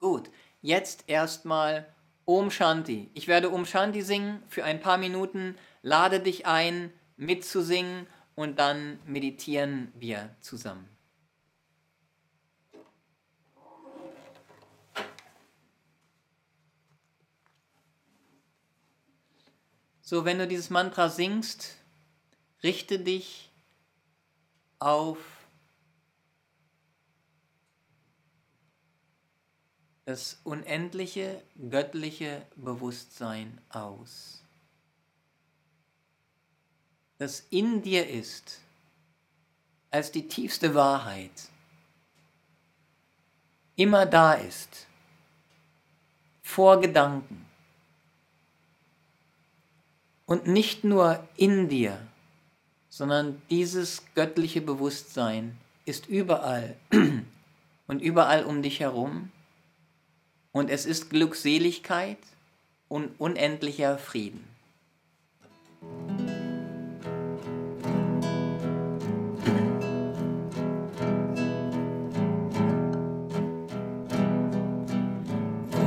Gut, jetzt erstmal Om Shanti. Ich werde Om Shanti singen für ein paar Minuten. Lade dich ein, mitzusingen und dann meditieren wir zusammen. So, wenn du dieses Mantra singst, richte dich auf das unendliche göttliche Bewusstsein aus, das in dir ist, als die tiefste Wahrheit, immer da ist, vor Gedanken und nicht nur in dir, sondern dieses göttliche Bewusstsein ist überall und überall um dich herum und es ist Glückseligkeit und unendlicher Frieden.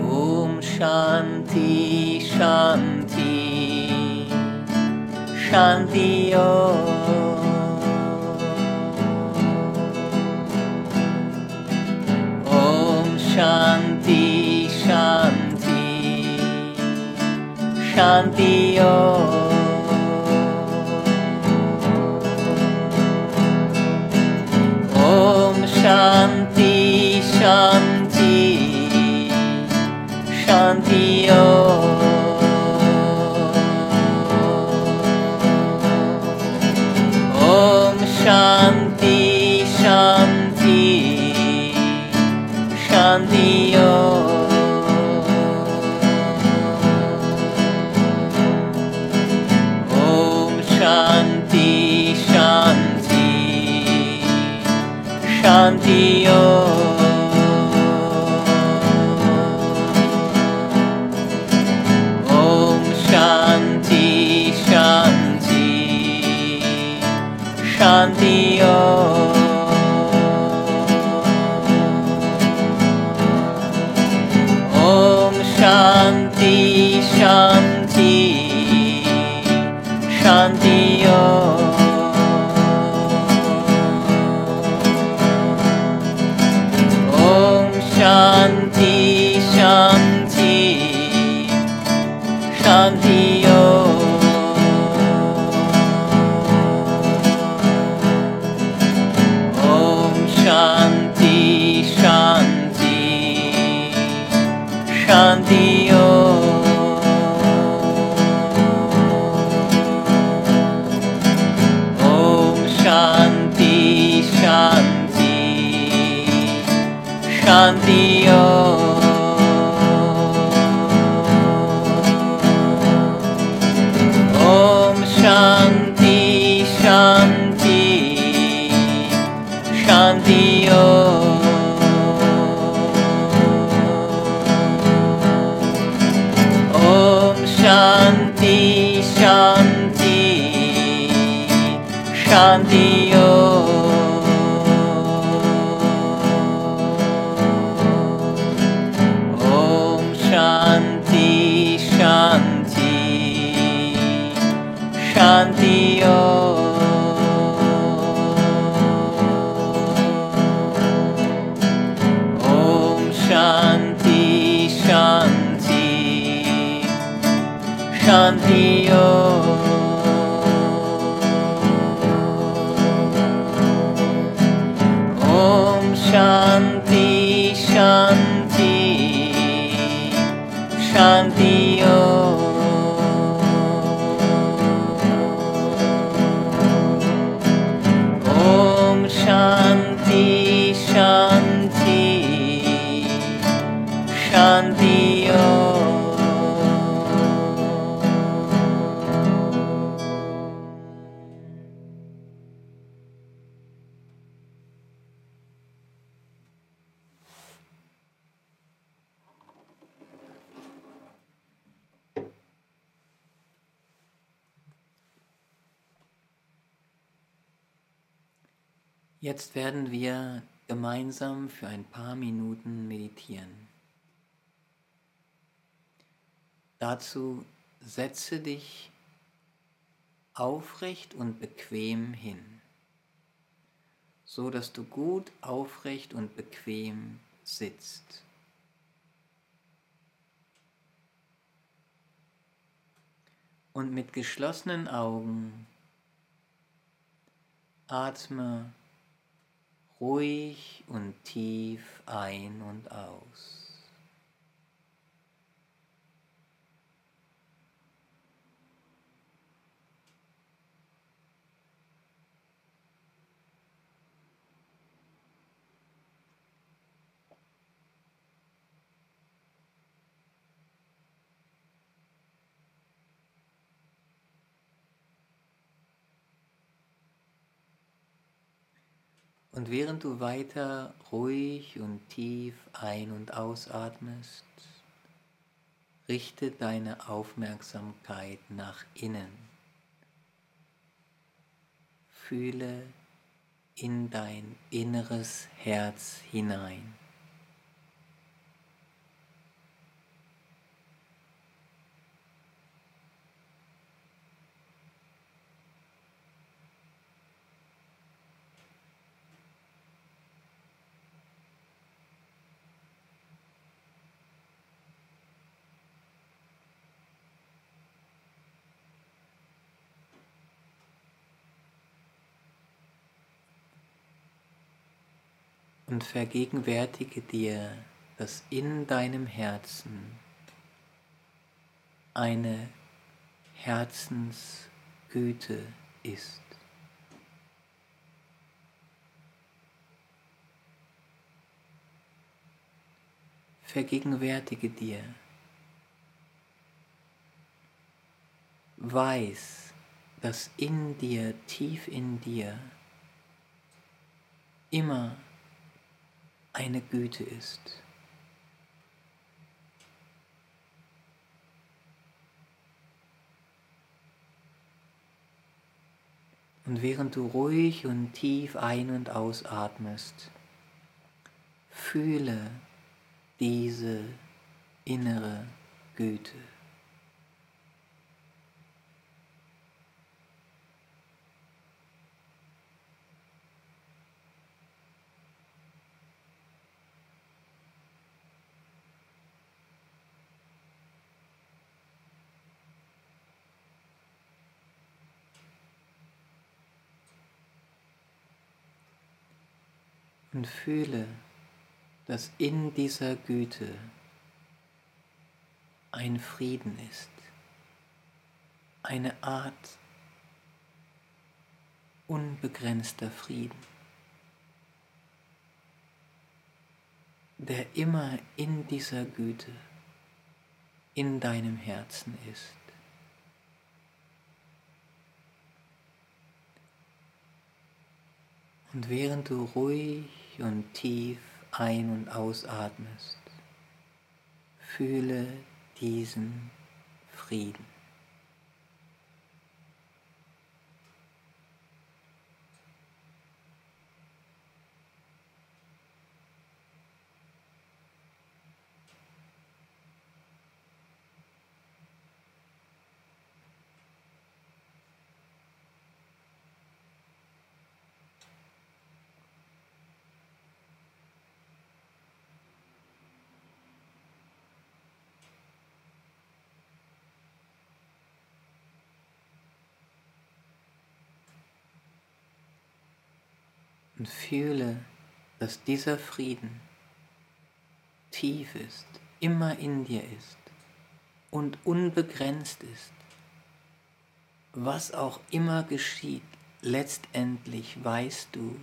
Om Shanti Shanti Shanti Om ಶಾಂತಿಯೋ ಓಂ ಶಾಂತಿ ಶಾಂತಿ ಶಾಂತಿಯೋ empty Santa. Jetzt werden wir gemeinsam für ein paar Minuten meditieren. Dazu setze dich aufrecht und bequem hin, so dass du gut aufrecht und bequem sitzt. Und mit geschlossenen Augen atme ruhig und tief ein und aus. Und während du weiter ruhig und tief ein- und ausatmest, richte deine Aufmerksamkeit nach innen. Fühle in dein inneres Herz hinein. Und vergegenwärtige dir, dass in deinem Herzen eine Herzensgüte ist. Vergegenwärtige dir, weiß, dass in dir, tief in dir, immer eine Güte ist. Und während du ruhig und tief ein- und ausatmest, fühle diese innere Güte. Und fühle, dass in dieser Güte ein Frieden ist, eine Art unbegrenzter Frieden, der immer in dieser Güte in deinem Herzen ist. Und während du ruhig und tief ein- und ausatmest, fühle diesen Frieden. Und fühle, dass dieser Frieden tief ist, immer in dir ist und unbegrenzt ist. Was auch immer geschieht, letztendlich weißt du,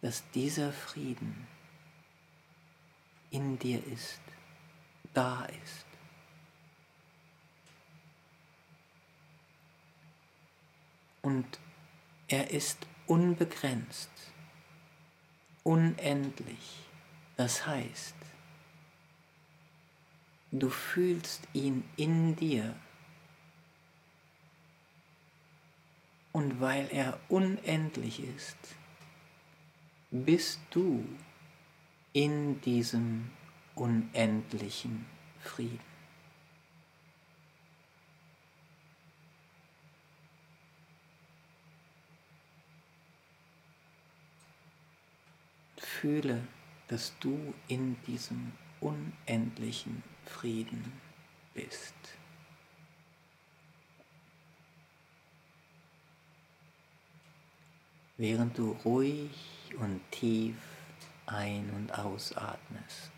dass dieser Frieden in dir ist, da ist. Und er ist unbegrenzt, unendlich. Das heißt, du fühlst ihn in dir. Und weil er unendlich ist, bist du in diesem unendlichen Frieden. Fühle, dass du in diesem unendlichen Frieden bist. Während du ruhig und tief ein- und ausatmest.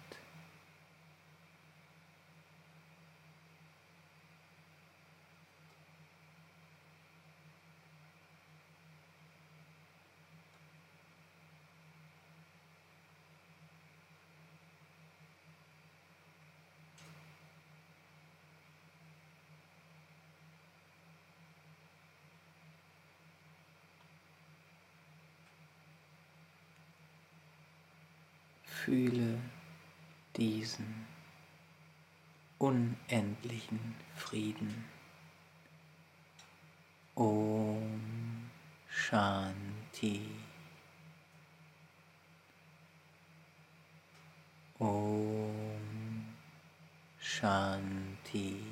Fühle diesen unendlichen Frieden. Om Shanti. Om Shanti.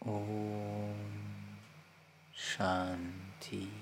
Om Shanti.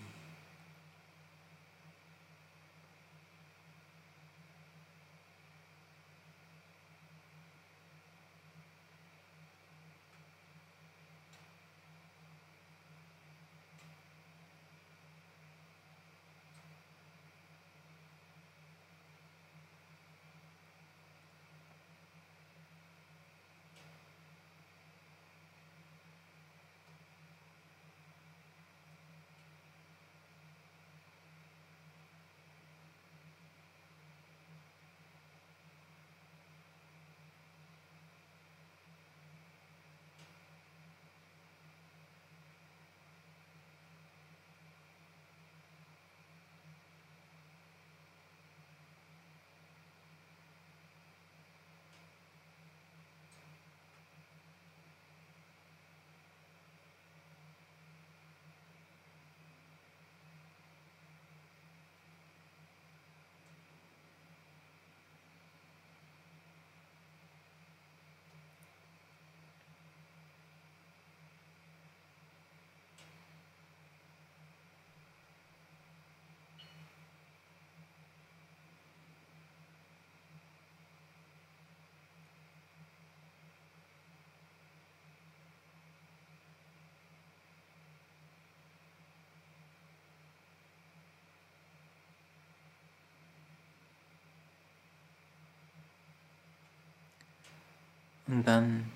Und dann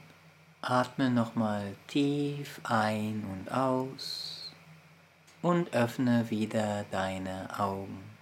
atme nochmal tief ein und aus und öffne wieder deine Augen.